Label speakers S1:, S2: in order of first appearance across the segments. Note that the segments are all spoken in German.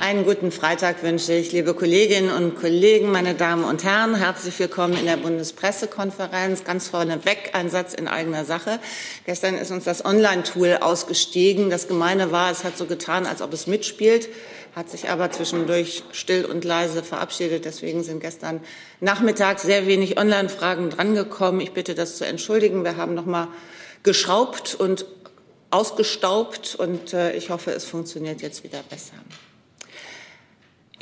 S1: Einen guten Freitag wünsche ich, liebe Kolleginnen und Kollegen, meine Damen und Herren. Herzlich willkommen in der Bundespressekonferenz. Ganz vorneweg ein Satz in eigener Sache. Gestern ist uns das Online-Tool ausgestiegen. Das Gemeine war, es hat so getan, als ob es mitspielt, hat sich aber zwischendurch still und leise verabschiedet. Deswegen sind gestern Nachmittag sehr wenig Online-Fragen drangekommen. Ich bitte das zu entschuldigen. Wir haben noch mal geschraubt und ausgestaubt und äh, ich hoffe, es funktioniert jetzt wieder besser.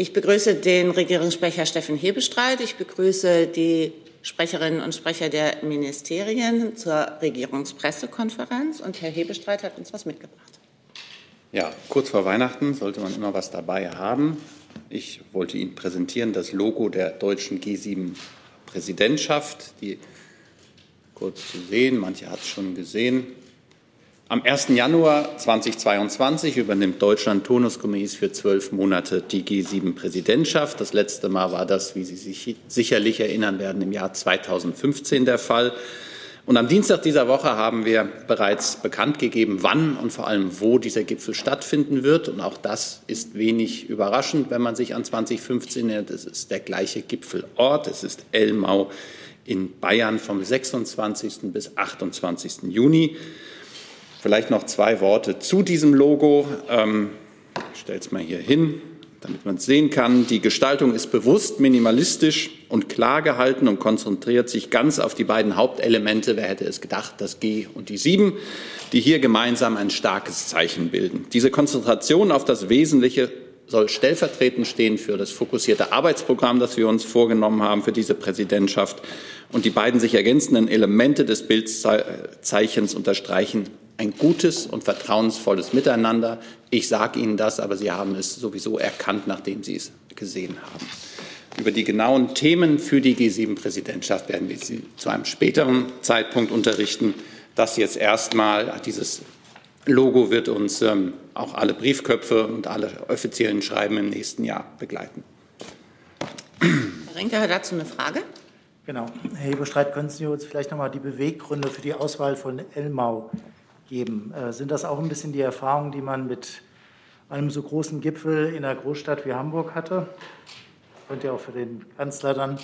S1: Ich begrüße den Regierungssprecher Steffen Hebestreit. Ich begrüße die Sprecherinnen und Sprecher der Ministerien zur Regierungspressekonferenz. Und Herr Hebestreit hat uns was mitgebracht.
S2: Ja, kurz vor Weihnachten sollte man immer was dabei haben. Ich wollte Ihnen präsentieren das Logo der deutschen G7-Präsidentschaft, die kurz zu sehen, manche hat es schon gesehen, am 1. Januar 2022 übernimmt Deutschland turnusgemäß für zwölf Monate die G7-Präsidentschaft. Das letzte Mal war das, wie Sie sich sicherlich erinnern werden, im Jahr 2015 der Fall. Und am Dienstag dieser Woche haben wir bereits bekannt gegeben, wann und vor allem wo dieser Gipfel stattfinden wird. Und auch das ist wenig überraschend, wenn man sich an 2015 erinnert. Es ist der gleiche Gipfelort. Es ist Elmau in Bayern vom 26. bis 28. Juni. Vielleicht noch zwei Worte zu diesem Logo. Ähm, ich stelle es mal hier hin, damit man es sehen kann. Die Gestaltung ist bewusst minimalistisch und klar gehalten und konzentriert sich ganz auf die beiden Hauptelemente, wer hätte es gedacht, das G und die 7, die hier gemeinsam ein starkes Zeichen bilden. Diese Konzentration auf das Wesentliche soll stellvertretend stehen für das fokussierte Arbeitsprogramm, das wir uns vorgenommen haben für diese Präsidentschaft. Und die beiden sich ergänzenden Elemente des Bildzeichens unterstreichen ein gutes und vertrauensvolles Miteinander. Ich sage Ihnen das, aber Sie haben es sowieso erkannt, nachdem Sie es gesehen haben. Über die genauen Themen für die G7-Präsidentschaft werden wir Sie zu einem späteren Zeitpunkt unterrichten. Das jetzt erstmal, dieses Logo wird uns ähm, auch alle Briefköpfe und alle offiziellen Schreiben im nächsten Jahr begleiten.
S1: Herr Rinke hat dazu eine Frage.
S3: Genau. Herr Hebestreit, können Sie uns vielleicht noch mal die Beweggründe für die Auswahl von Elmau geben. Äh, sind das auch ein bisschen die Erfahrungen, die man mit einem so großen Gipfel in einer Großstadt wie Hamburg hatte? Könnte ja auch für den Kanzler dann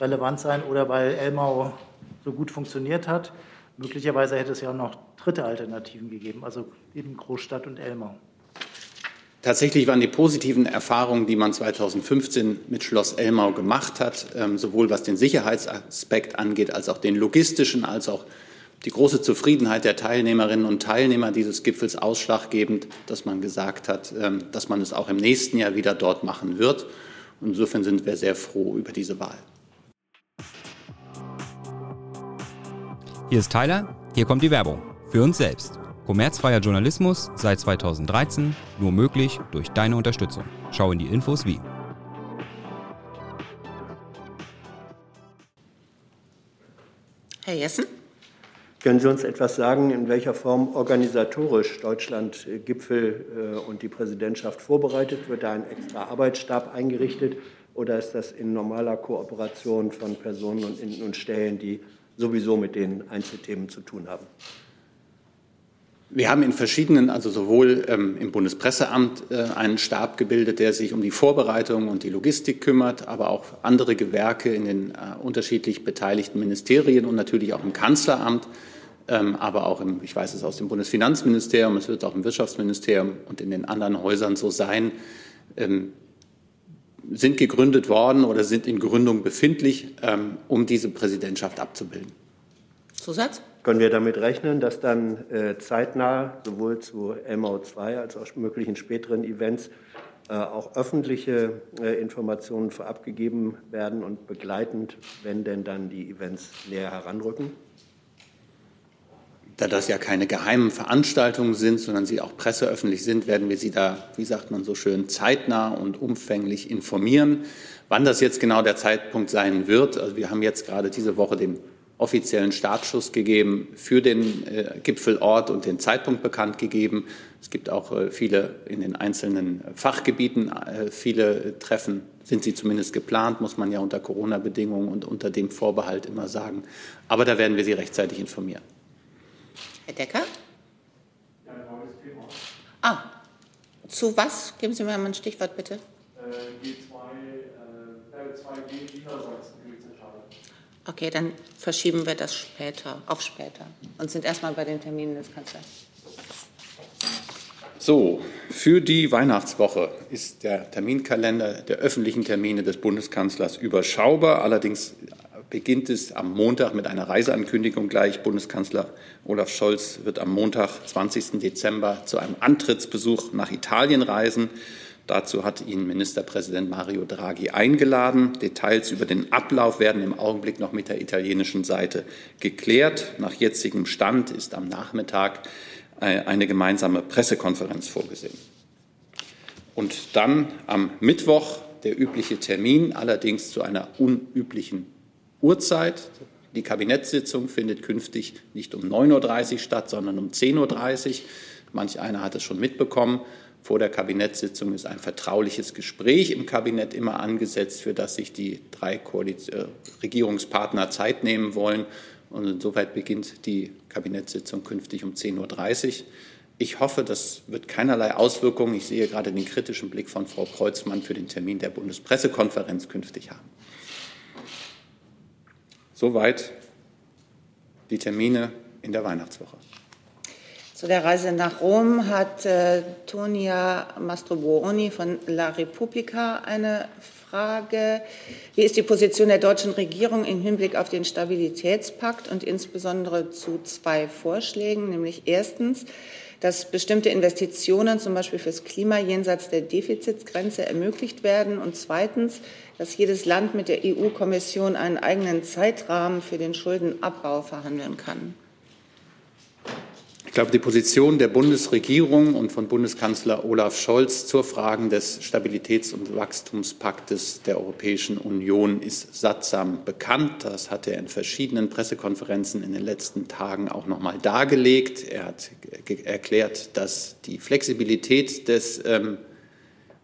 S3: relevant sein oder weil Elmau so gut funktioniert hat. Möglicherweise hätte es ja auch noch dritte Alternativen gegeben, also eben Großstadt und Elmau.
S2: Tatsächlich waren die positiven Erfahrungen, die man 2015 mit Schloss Elmau gemacht hat, ähm, sowohl was den Sicherheitsaspekt angeht, als auch den logistischen, als auch die große Zufriedenheit der Teilnehmerinnen und Teilnehmer dieses Gipfels ausschlaggebend, dass man gesagt hat, ähm, dass man es auch im nächsten Jahr wieder dort machen wird. Insofern sind wir sehr froh über diese Wahl.
S4: Hier ist Tyler, hier kommt die Werbung. Für uns selbst. Kommerzfreier Journalismus seit 2013, nur möglich durch deine Unterstützung. Schau in die Infos wie.
S1: Herr Jessen?
S5: Können Sie uns etwas sagen, in welcher Form organisatorisch Deutschland äh, Gipfel äh, und die Präsidentschaft vorbereitet? Wird da ein extra Arbeitsstab eingerichtet oder ist das in normaler Kooperation von Personen und, Stellen, die sowieso mit den Einzelthemen zu tun haben?
S2: Wir haben in verschiedenen, also sowohl ähm, im Bundespresseamt äh, einen Stab gebildet, der sich um die Vorbereitung und die Logistik kümmert, aber auch andere Gewerke in den äh, unterschiedlich beteiligten Ministerien und natürlich auch im Kanzleramt aber auch im, ich weiß es aus dem Bundesfinanzministerium, es wird auch im Wirtschaftsministerium und in den anderen Häusern so sein, ähm, sind gegründet worden oder sind in Gründung befindlich, ähm, um diese Präsidentschaft abzubilden.
S5: Zusatz? Können wir damit rechnen, dass dann äh, zeitnah sowohl zu MO2 als auch möglichen späteren Events äh, auch öffentliche äh, Informationen vorab gegeben werden und begleitend, wenn denn dann die Events näher heranrücken?
S2: Da das ja keine geheimen Veranstaltungen sind, sondern sie auch presseöffentlich sind, werden wir Sie da, wie sagt man so schön, zeitnah und umfänglich informieren. Wann das jetzt genau der Zeitpunkt sein wird, also wir haben jetzt gerade diese Woche den offiziellen Startschuss gegeben für den äh, Gipfelort und den Zeitpunkt bekannt gegeben. Es gibt auch äh, viele in den einzelnen Fachgebieten, äh, viele Treffen sind sie zumindest geplant, muss man ja unter Corona-Bedingungen und unter dem Vorbehalt immer sagen. Aber da werden wir Sie rechtzeitig informieren.
S1: Herr Decker? Ah, Zu was? Geben Sie mir mal ein Stichwort bitte.
S6: G2, äh, 2G China-Sachsen.
S1: Okay, dann verschieben wir das später, auf später und sind erstmal bei den Terminen des Kanzlers.
S2: So, für die Weihnachtswoche ist der Terminkalender der öffentlichen Termine des Bundeskanzlers überschaubar. Allerdings beginnt es am Montag mit einer Reiseankündigung gleich. Bundeskanzler Olaf Scholz wird am Montag, 20. Dezember, zu einem Antrittsbesuch nach Italien reisen. Dazu hat ihn Ministerpräsident Mario Draghi eingeladen. Details über den Ablauf werden im Augenblick noch mit der italienischen Seite geklärt. Nach jetzigem Stand ist am Nachmittag äh, eine gemeinsame Pressekonferenz vorgesehen. Und dann am Mittwoch der übliche Termin, allerdings zu einer unüblichen Uhrzeit. Die Kabinettssitzung findet künftig nicht um 9.30 Uhr statt, sondern um 10.30 Uhr. Manch einer hat es schon mitbekommen. Vor der Kabinettssitzung ist ein vertrauliches Gespräch im Kabinett immer angesetzt, für das sich die drei Koalition, äh, Regierungspartner Zeit nehmen wollen. Und insoweit beginnt die Kabinettssitzung künftig um 10.30 Uhr. Ich hoffe, das wird keinerlei Auswirkungen, ich sehe gerade den kritischen Blick von Frau Kreuzmann, für den Termin der Bundespressekonferenz künftig haben. Soweit die Termine in der Weihnachtswoche.
S1: Zu der Reise nach Rom hat äh, Tonia Mastrobuoni von La Repubblica eine Frage. Wie ist die Position der deutschen Regierung im Hinblick auf den Stabilitätspakt und insbesondere zu zwei Vorschlägen, nämlich erstens, dass bestimmte Investitionen, zum Beispiel fürs Klima, jenseits der Defizitsgrenze ermöglicht werden und zweitens, dass jedes Land mit der EU-Kommission einen eigenen Zeitrahmen für den Schuldenabbau verhandeln kann.
S2: Ich glaube, die Position der Bundesregierung und von Bundeskanzler Olaf Scholz zur Frage des Stabilitäts- und Wachstumspaktes der Europäischen Union ist sattsam bekannt. Das hat er in verschiedenen Pressekonferenzen in den letzten Tagen auch noch mal dargelegt. Er hat erklärt, dass die Flexibilität des ähm,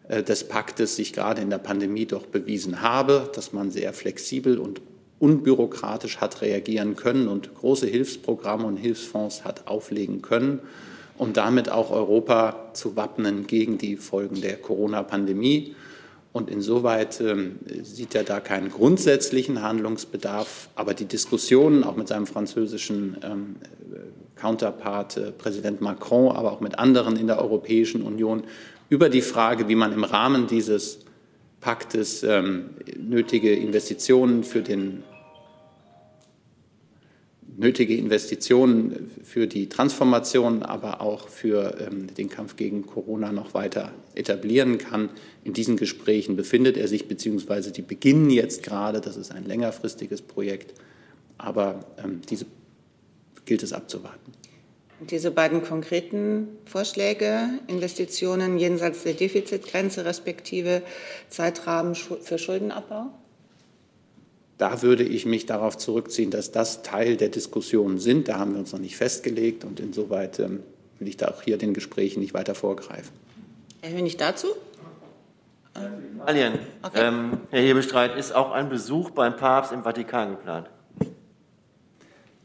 S2: äh, des Paktes sich gerade in der Pandemie doch bewiesen habe, dass man sehr flexibel und unbürokratisch hat reagieren können und große Hilfsprogramme und Hilfsfonds hat auflegen können, um damit auch Europa zu wappnen gegen die Folgen der Corona-Pandemie. Und insoweit ähm, sieht er da keinen grundsätzlichen Handlungsbedarf. Aber die Diskussionen auch mit seinem französischen ähm, Counterpart, äh, Präsident Macron, aber auch mit anderen in der Europäischen Union über die Frage, wie man im Rahmen dieses Paktes ähm, nötige Investitionen für den nötige Investitionen für die Transformation, aber auch für ähm, den Kampf gegen Corona noch weiter etablieren kann. In diesen Gesprächen befindet er sich, beziehungsweise die beginnen jetzt gerade. Das ist ein längerfristiges Projekt, aber ähm, diese gilt es abzuwarten.
S1: Diese beiden konkreten Vorschläge, Investitionen jenseits der Defizitgrenze respektive Zeitrahmen für Schuldenabbau?
S2: Da würde ich mich darauf zurückziehen, dass das Teil der Diskussion sind. Da haben wir uns noch nicht festgelegt und insoweit ähm, will ich da auch hier den Gesprächen nicht weiter vorgreifen.
S1: Herr Hönig dazu?
S7: Italien. Okay. Ähm, Herr Hebestreit, ist auch ein Besuch beim Papst im Vatikan geplant?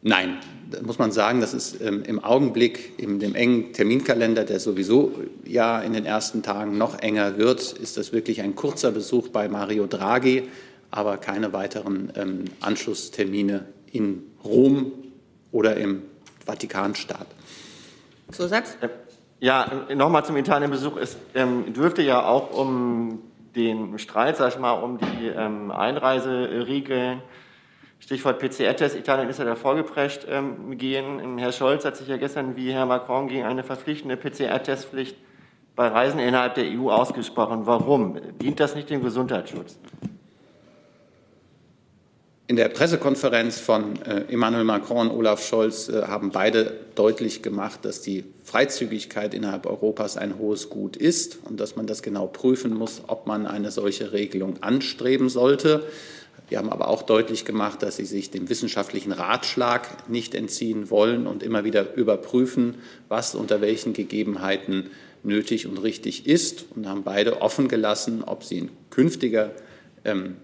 S2: Nein, da muss man sagen, das ist ähm, im Augenblick in dem engen Terminkalender, der sowieso ja in den ersten Tagen noch enger wird, ist das wirklich ein kurzer Besuch bei Mario Draghi, aber keine weiteren ähm, Anschlusstermine in Rom oder im Vatikanstaat.
S1: Zusatz?
S7: Ja, nochmal zum Italien-Besuch. Es ähm, dürfte ja auch um den Streit, sag ich mal, um die ähm, Einreiseregeln Stichwort PCR-Test, Italien ist ja da vorgeprescht ähm, gehen. Herr Scholz hat sich ja gestern wie Herr Macron gegen eine verpflichtende PCR-Testpflicht bei Reisen innerhalb der EU ausgesprochen. Warum? Dient das nicht dem Gesundheitsschutz?
S2: In der Pressekonferenz von äh, Emmanuel Macron und Olaf Scholz äh, haben beide deutlich gemacht, dass die Freizügigkeit innerhalb Europas ein hohes Gut ist und dass man das genau prüfen muss, ob man eine solche Regelung anstreben sollte. Wir haben aber auch deutlich gemacht, dass sie sich dem wissenschaftlichen Ratschlag nicht entziehen wollen und immer wieder überprüfen, was unter welchen Gegebenheiten nötig und richtig ist und haben beide offen gelassen, ob sie in künftiger ähm,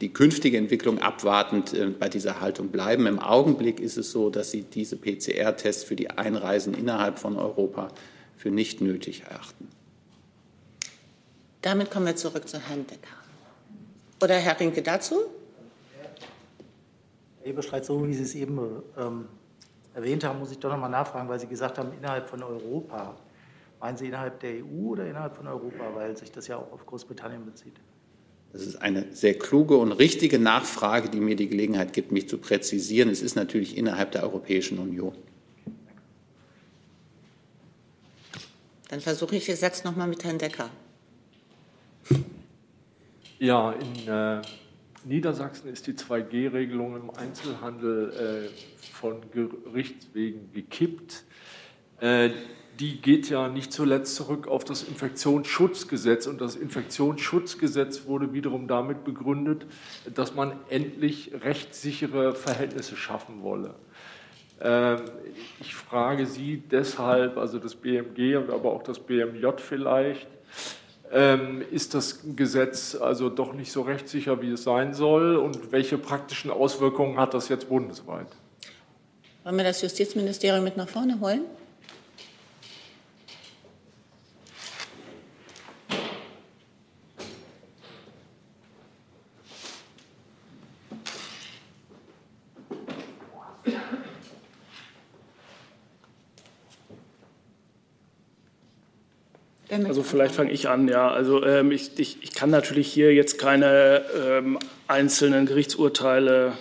S2: die künftige Entwicklung abwartend äh, bei dieser Haltung bleiben. Im Augenblick ist es so, dass sie diese PCR-Tests für die Einreisen innerhalb von Europa für nicht nötig erachten.
S1: Damit kommen wir zurück zu Herrn Decker. Oder Herr Rinke dazu?
S3: Herr Eberstreit, so wie Sie es eben ähm, erwähnt haben, muss ich doch noch mal nachfragen, weil Sie gesagt haben, innerhalb von Europa. Meinen Sie innerhalb der EU oder innerhalb von Europa, weil sich das ja auch auf Großbritannien bezieht?
S2: Das ist eine sehr kluge und richtige Nachfrage, die mir die Gelegenheit gibt, mich zu präzisieren. Es ist natürlich innerhalb der Europäischen Union.
S1: Dann versuche ich es jetzt noch mal mit Herrn Decker.
S6: Ja, in äh, Niedersachsen ist die 2G-Regelung im Einzelhandel äh, von Gerichtswegen gekippt. Äh, die geht ja nicht zuletzt zurück auf das Infektionsschutzgesetz. Und das Infektionsschutzgesetz wurde wiederum damit begründet, dass man endlich rechtssichere Verhältnisse schaffen wolle. Ähm, ich frage Sie deshalb, also das BMG und aber auch das BMJ vielleicht, ist das Gesetz also doch nicht so rechtssicher, wie es sein soll? Und welche praktischen Auswirkungen hat das jetzt bundesweit?
S1: Wollen wir das Justizministerium mit nach vorne holen?
S8: Also vielleicht fange ich an, ja. Also ähm, ich, ich, ich, kann natürlich hier jetzt keine ähm, einzelnen Gerichtsurteile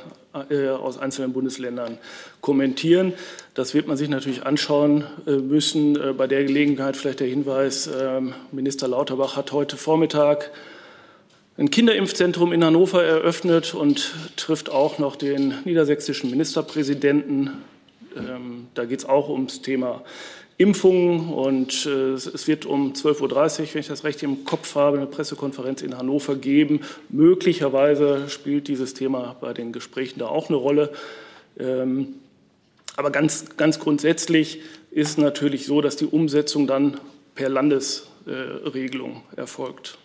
S8: äh, aus einzelnen Bundesländern kommentieren. Das wird man sich natürlich anschauen äh, müssen. Äh, bei der Gelegenheit vielleicht der Hinweis, ähm, Minister Lauterbach hat heute Vormittag ein Kinderimpfzentrum in Hannover eröffnet und trifft auch noch den niedersächsischen Ministerpräsidenten. Ähm, da geht es auch ums Thema Impfungen. Und äh, es wird um 12.30 Uhr, wenn ich das recht im Kopf habe, eine Pressekonferenz in Hannover geben. Möglicherweise spielt dieses Thema bei den Gesprächen da auch eine Rolle. Ähm, aber ganz, ganz grundsätzlich ist natürlich so, dass die Umsetzung dann per Landesregelung erfolgt.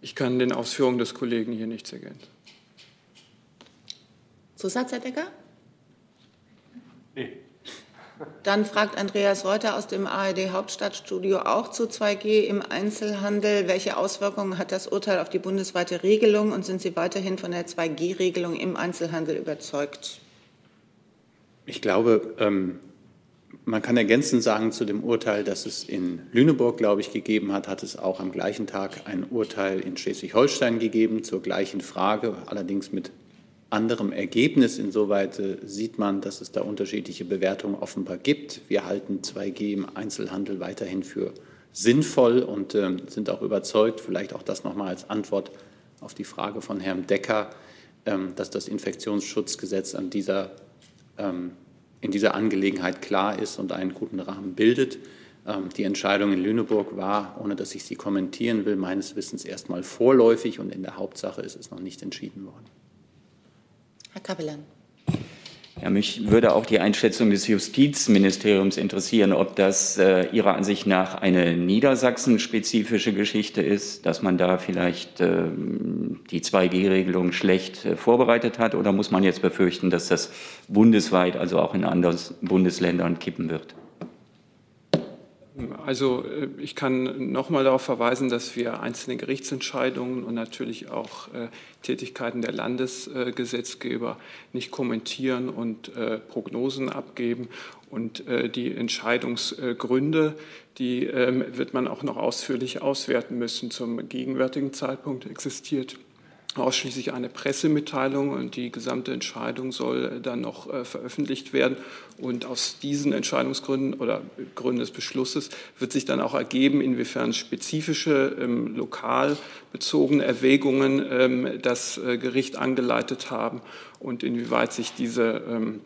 S9: Ich kann den Ausführungen des Kollegen hier nichts ergänzen.
S1: Zusatz, Herr Decker? Dann fragt Andreas Reuter aus dem ARD Hauptstadtstudio auch zu 2G im Einzelhandel. Welche Auswirkungen hat das Urteil auf die bundesweite Regelung und sind Sie weiterhin von der 2G-Regelung im Einzelhandel überzeugt?
S2: Ich glaube, ähm, man kann ergänzend sagen zu dem Urteil, das es in Lüneburg, glaube ich, gegeben hat, hat es auch am gleichen Tag ein Urteil in Schleswig-Holstein gegeben zur gleichen Frage, allerdings mit anderem Ergebnis. Insoweit äh, sieht man, dass es da unterschiedliche Bewertungen offenbar gibt. Wir halten 2G im Einzelhandel weiterhin für sinnvoll und äh, sind auch überzeugt, vielleicht auch das nochmal als Antwort auf die Frage von Herrn Decker, ähm, dass das Infektionsschutzgesetz an dieser, ähm, in dieser Angelegenheit klar ist und einen guten Rahmen bildet. Ähm, die Entscheidung in Lüneburg war, ohne dass ich sie kommentieren will, meines Wissens erstmal vorläufig und in der Hauptsache ist es noch nicht entschieden worden.
S1: Herr Kapellan.
S10: Ja, mich würde auch die Einschätzung des Justizministeriums interessieren, ob das äh, Ihrer Ansicht nach eine niedersachsenspezifische Geschichte ist, dass man da vielleicht äh, die 2G-Regelung schlecht äh, vorbereitet hat, oder muss man jetzt befürchten, dass das bundesweit, also auch in anderen Bundesländern kippen wird?
S9: Also äh, ich kann noch mal darauf verweisen, dass wir einzelne Gerichtsentscheidungen und natürlich auch äh, Tätigkeiten der Landesgesetzgeber nicht kommentieren und äh, Prognosen abgeben. Und die Entscheidungsgründe, die ähm, wird man auch noch ausführlich auswerten müssen. Zum gegenwärtigen Zeitpunkt existiert ausschließlich eine Pressemitteilung und die gesamte Entscheidung soll dann noch veröffentlicht werden. Und aus diesen Entscheidungsgründen oder Gründen des Beschlusses wird sich dann auch ergeben, inwiefern spezifische ähm, lokal bezogene Erwägungen ähm, das äh, Gericht angeleitet haben und inwieweit sich diese ähm,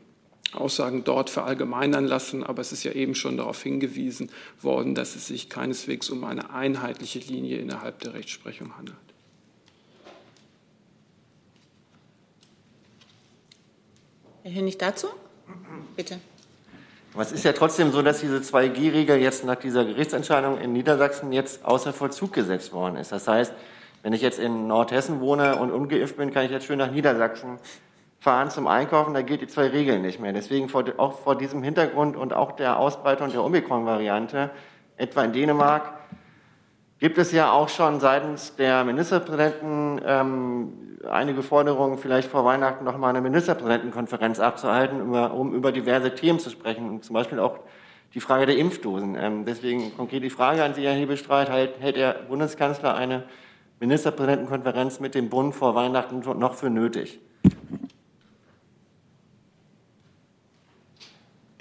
S9: Aussagen dort verallgemeinern lassen, aber es ist ja eben schon darauf hingewiesen worden, dass es sich keineswegs um eine einheitliche Linie innerhalb der Rechtsprechung handelt.
S1: Herr Hönig dazu? Bitte.
S7: Es ist ja trotzdem so, dass diese 2G-Regel jetzt nach dieser Gerichtsentscheidung in Niedersachsen jetzt außer Vollzug gesetzt worden ist. Das heißt, wenn ich jetzt in Nordhessen wohne und ungeimpft bin, kann ich jetzt schön nach Niedersachsen fahren zum Einkaufen, da gilt die zwei Regeln nicht mehr. Deswegen vor, auch vor diesem Hintergrund und auch der Ausbreitung der Omikron-Variante, etwa in Dänemark, gibt es ja auch schon seitens der Ministerpräsidenten ähm, einige Forderungen, vielleicht vor Weihnachten noch mal eine Ministerpräsidentenkonferenz abzuhalten, um über diverse Themen zu sprechen, zum Beispiel auch die Frage der Impfdosen. Ähm, deswegen konkret die Frage an Sie, Herr Hebestreit, hält, hält der Bundeskanzler eine Ministerpräsidentenkonferenz mit dem Bund vor Weihnachten noch für nötig?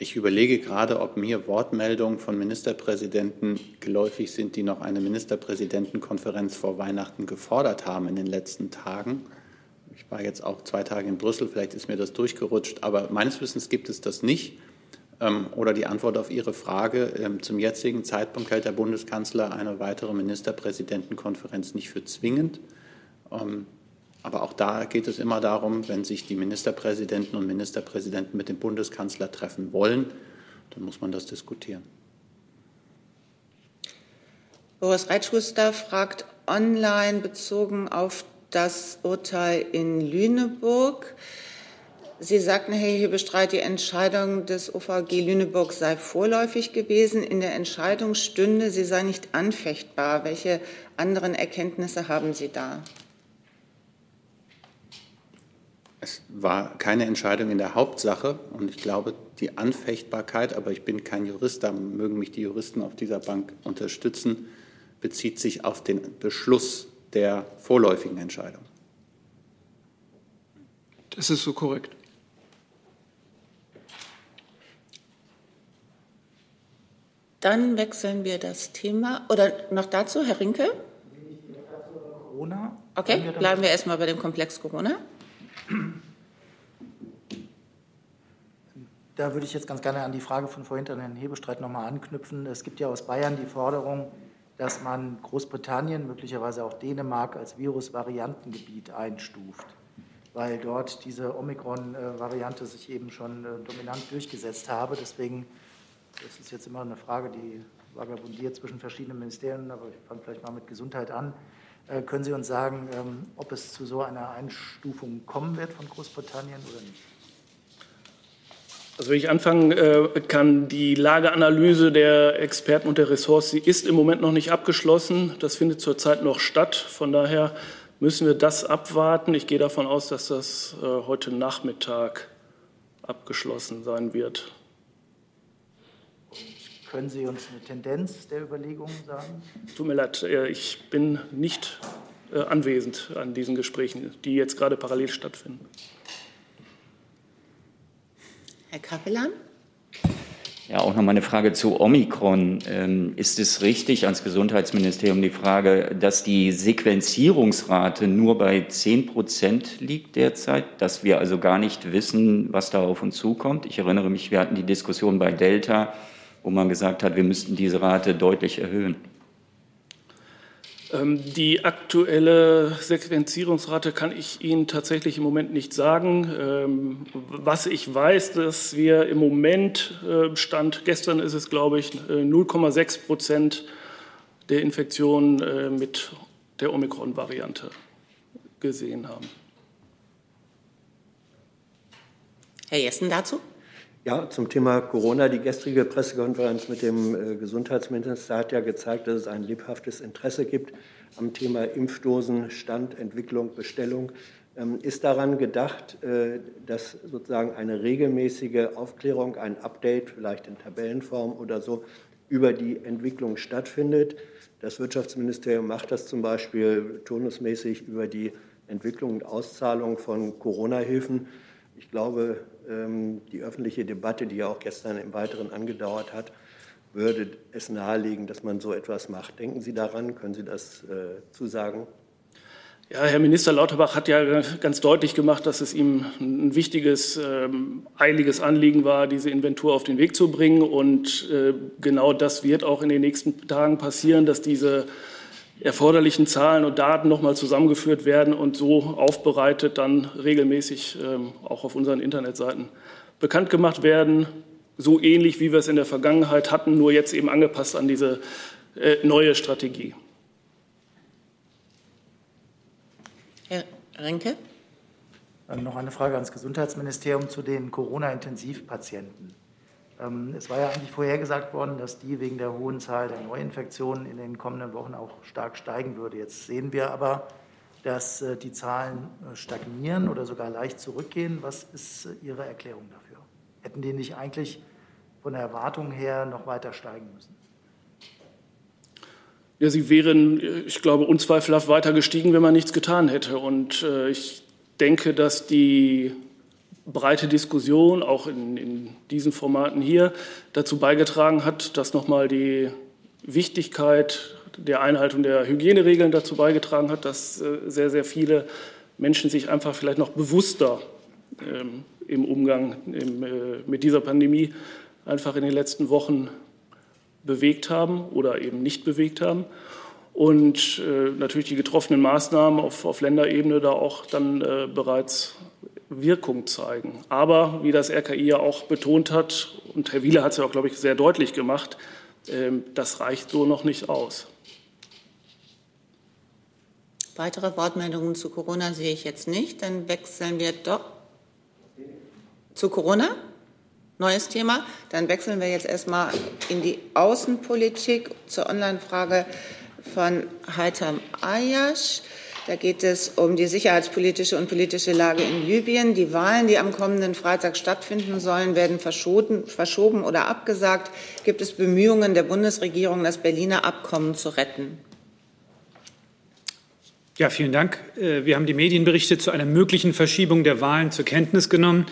S2: Ich überlege gerade, ob mir Wortmeldungen von Ministerpräsidenten geläufig sind, die noch eine Ministerpräsidentenkonferenz vor Weihnachten gefordert haben in den letzten Tagen. Ich war jetzt auch zwei Tage in Brüssel, vielleicht ist mir das durchgerutscht, aber meines Wissens gibt es das nicht. Ähm, oder die Antwort auf Ihre Frage. Ähm, zum jetzigen Zeitpunkt hält der Bundeskanzler eine weitere Ministerpräsidentenkonferenz nicht für zwingend. Aber auch da geht es immer darum, wenn sich die Ministerpräsidenten und Ministerpräsidenten mit dem Bundeskanzler treffen wollen, dann muss man das diskutieren.
S1: Boris Reitschuster fragt online bezogen auf das Urteil in Lüneburg. Sie sagten, Herr Hebestreit, die Entscheidung des OVG Lüneburg sei vorläufig gewesen. In der Entscheidung stünde, sie sei nicht anfechtbar. Welche anderen Erkenntnisse haben Sie da?
S2: Es war keine Entscheidung in der Hauptsache und ich glaube, die Anfechtbarkeit, aber ich bin kein Jurist, da mögen mich die Juristen auf dieser Bank unterstützen, bezieht sich auf den Beschluss der vorläufigen Entscheidung.
S9: Das ist so korrekt.
S1: Dann wechseln wir das Thema. Oder noch dazu, Herr Rinke?
S3: Corona.
S1: Okay, bleiben wir erstmal bei dem Komplex Corona.
S3: Da würde ich jetzt ganz gerne an die Frage von vorhin an Herrn Hebestreit nochmal anknüpfen. Es gibt ja aus Bayern die Forderung, dass man Großbritannien, möglicherweise auch Dänemark als Virusvariantengebiet einstuft, weil dort diese Omikron-Variante sich eben schon äh, dominant durchgesetzt habe. Deswegen das ist jetzt immer eine Frage, die vagabundiert zwischen verschiedenen Ministerien, aber ich fange vielleicht mal mit Gesundheit an. Äh, können Sie uns sagen, ähm, ob es zu so einer Einstufung kommen wird von Großbritannien oder nicht?
S8: Also wenn ich anfangen äh, kann, die Lageanalyse der Experten und der Ressorts, sie ist im Moment noch nicht abgeschlossen. Das findet zurzeit noch statt. Von daher müssen wir das abwarten. Ich gehe davon aus, dass das äh, heute Nachmittag abgeschlossen sein wird.
S3: Können Sie uns eine Tendenz der Überlegungen sagen?
S8: Tut mir leid, äh, ich bin nicht äh, anwesend an diesen Gesprächen, die jetzt gerade parallel stattfinden.
S1: Herr Kapellan?
S10: Ja, auch noch mal eine Frage zu Omikron. Ähm, ist es richtig ans Gesundheitsministerium die Frage, dass die Sequenzierungsrate nur bei 10 Prozent liegt derzeit, dass wir also gar nicht wissen, was da auf uns zukommt? Ich erinnere mich, wir hatten die Diskussion bei Delta wo man gesagt hat, wir müssten diese Rate deutlich erhöhen?
S8: Ähm, die aktuelle Sequenzierungsrate kann ich Ihnen tatsächlich im Moment nicht sagen. Ähm, was ich weiß, dass wir im Moment, äh, Stand gestern ist es, glaube ich, 0,6 äh, Prozent der Infektionen äh, mit der Omikron-Variante gesehen haben.
S1: Herr Jessen dazu?
S5: Ja, zum Thema Corona. Die gestrige Pressekonferenz mit dem äh, Gesundheitsminister hat ja gezeigt, dass es ein lebhaftes Interesse gibt am Thema Impfdosen, Stand, Entwicklung, Bestellung. Ähm, ist daran gedacht, äh, dass sozusagen eine regelmäßige Aufklärung, ein Update, vielleicht in Tabellenform oder so, über die Entwicklung stattfindet? Das Wirtschaftsministerium macht das zum Beispiel turnusmäßig über die Entwicklung und Auszahlung von Corona-Hilfen. Ich glaube, die öffentliche Debatte, die ja auch gestern im Weiteren angedauert hat, würde es nahelegen, dass man so etwas macht. Denken Sie daran? Können Sie das äh, zusagen?
S8: Ja, Herr Minister Lauterbach hat ja ganz deutlich gemacht, dass es ihm ein wichtiges, ähm, eiliges Anliegen war, diese Inventur auf den Weg zu bringen. Und äh, genau das wird auch in den nächsten Tagen passieren, dass diese erforderlichen Zahlen und Daten nochmal zusammengeführt werden und so aufbereitet dann regelmäßig ähm, auch auf unseren Internetseiten bekannt gemacht werden. So ähnlich wie wir es in der Vergangenheit hatten, nur jetzt eben angepasst an diese äh, neue Strategie.
S1: Herr Renke?
S3: Dann noch eine Frage ans Gesundheitsministerium zu den Corona-Intensivpatienten. Ähm, es war ja eigentlich vorhergesagt worden, dass die wegen der hohen Zahl der Neuinfektionen in den kommenden Wochen auch stark steigen würde. Jetzt sehen wir aber, dass äh, die Zahlen äh, stagnieren oder sogar leicht zurückgehen. Was ist äh, Ihre Erklärung dafür? Hätten die nicht eigentlich von der Erwartung her noch weiter steigen müssen?
S8: Ja, sie wären, ich glaube, unzweifelhaft weiter gestiegen, wenn man nichts getan hätte. Und ich denke, dass die breite Diskussion, auch in, in diesen Formaten hier, dazu beigetragen hat, dass nochmal die Wichtigkeit der Einhaltung der Hygieneregeln dazu beigetragen hat, dass äh, sehr, sehr viele Menschen sich einfach vielleicht noch bewusster ähm, im Umgang im, äh, mit dieser Pandemie einfach in den letzten Wochen bewegt haben oder eben nicht bewegt haben. Und äh, natürlich die getroffenen Maßnahmen auf, auf Länderebene da auch dann äh, bereits Wirkung zeigen. Aber wie das RKI ja auch betont hat, und Herr Wieler hat es ja auch, glaube ich, sehr deutlich gemacht, ähm, das reicht so noch nicht aus.
S1: Weitere Wortmeldungen zu Corona sehe ich jetzt nicht. Dann wechseln wir doch zu Corona. Neues Thema. Dann wechseln wir jetzt erstmal in die Außenpolitik zur Online-Frage von Heitam Ayash. Da geht es um die sicherheitspolitische und politische Lage in Libyen. Die Wahlen, die am kommenden Freitag stattfinden sollen, werden verschoben, oder abgesagt. Gibt es Bemühungen der Bundesregierung, das Berliner Abkommen zu retten?
S11: Ja, vielen Dank. Äh, wir haben die Medienberichte zu einer möglichen Verschiebung der Wahlen zur Kenntnis genommen.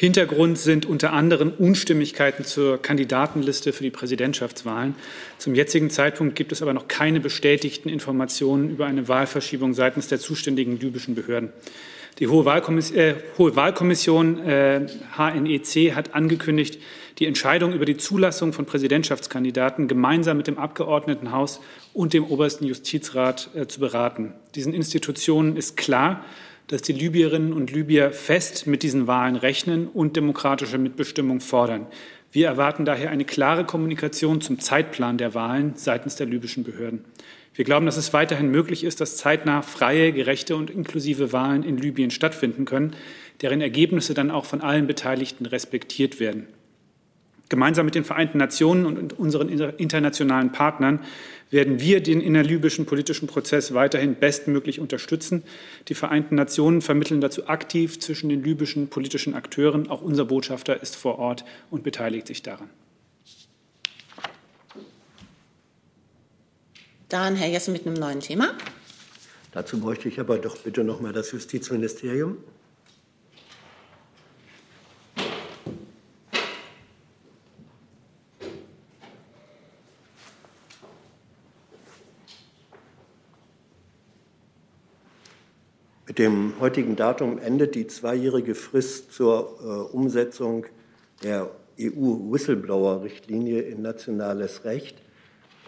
S11: Hintergrund sind unter anderem Unstimmigkeiten zur Kandidatenliste für die Präsidentschaftswahlen. Zum jetzigen Zeitpunkt gibt es aber noch keine bestätigten Informationen über eine Wahlverschiebung seitens der zuständigen libyschen Behörden. Die Hohe Wahlkommission, äh, Hohe Wahlkommission äh, HNEC hat angekündigt, die Entscheidung über die Zulassung von Präsidentschaftskandidaten gemeinsam mit dem Abgeordnetenhaus und dem obersten Justizrat äh, zu beraten. Diesen Institutionen ist klar, dass die Libyerinnen und Libyer fest mit diesen Wahlen rechnen und demokratische Mitbestimmung fordern. Wir erwarten daher eine klare Kommunikation zum Zeitplan der Wahlen seitens der libyschen Behörden. Wir glauben, dass es weiterhin möglich ist, dass zeitnah freie, gerechte und inklusive Wahlen in Libyen stattfinden können, deren Ergebnisse dann auch von allen Beteiligten respektiert werden. Gemeinsam mit den Vereinten Nationen und unseren internationalen Partnern werden wir den innerlibyschen politischen Prozess weiterhin bestmöglich unterstützen. Die Vereinten Nationen vermitteln dazu aktiv zwischen den libyschen politischen Akteuren. Auch unser Botschafter ist vor Ort und beteiligt sich daran.
S1: Dann Herr Jessen mit einem neuen Thema.
S5: Dazu bräuchte ich aber doch bitte noch mal das Justizministerium. Dem heutigen Datum endet die zweijährige Frist zur äh, Umsetzung der EU-Whistleblower-Richtlinie in nationales Recht.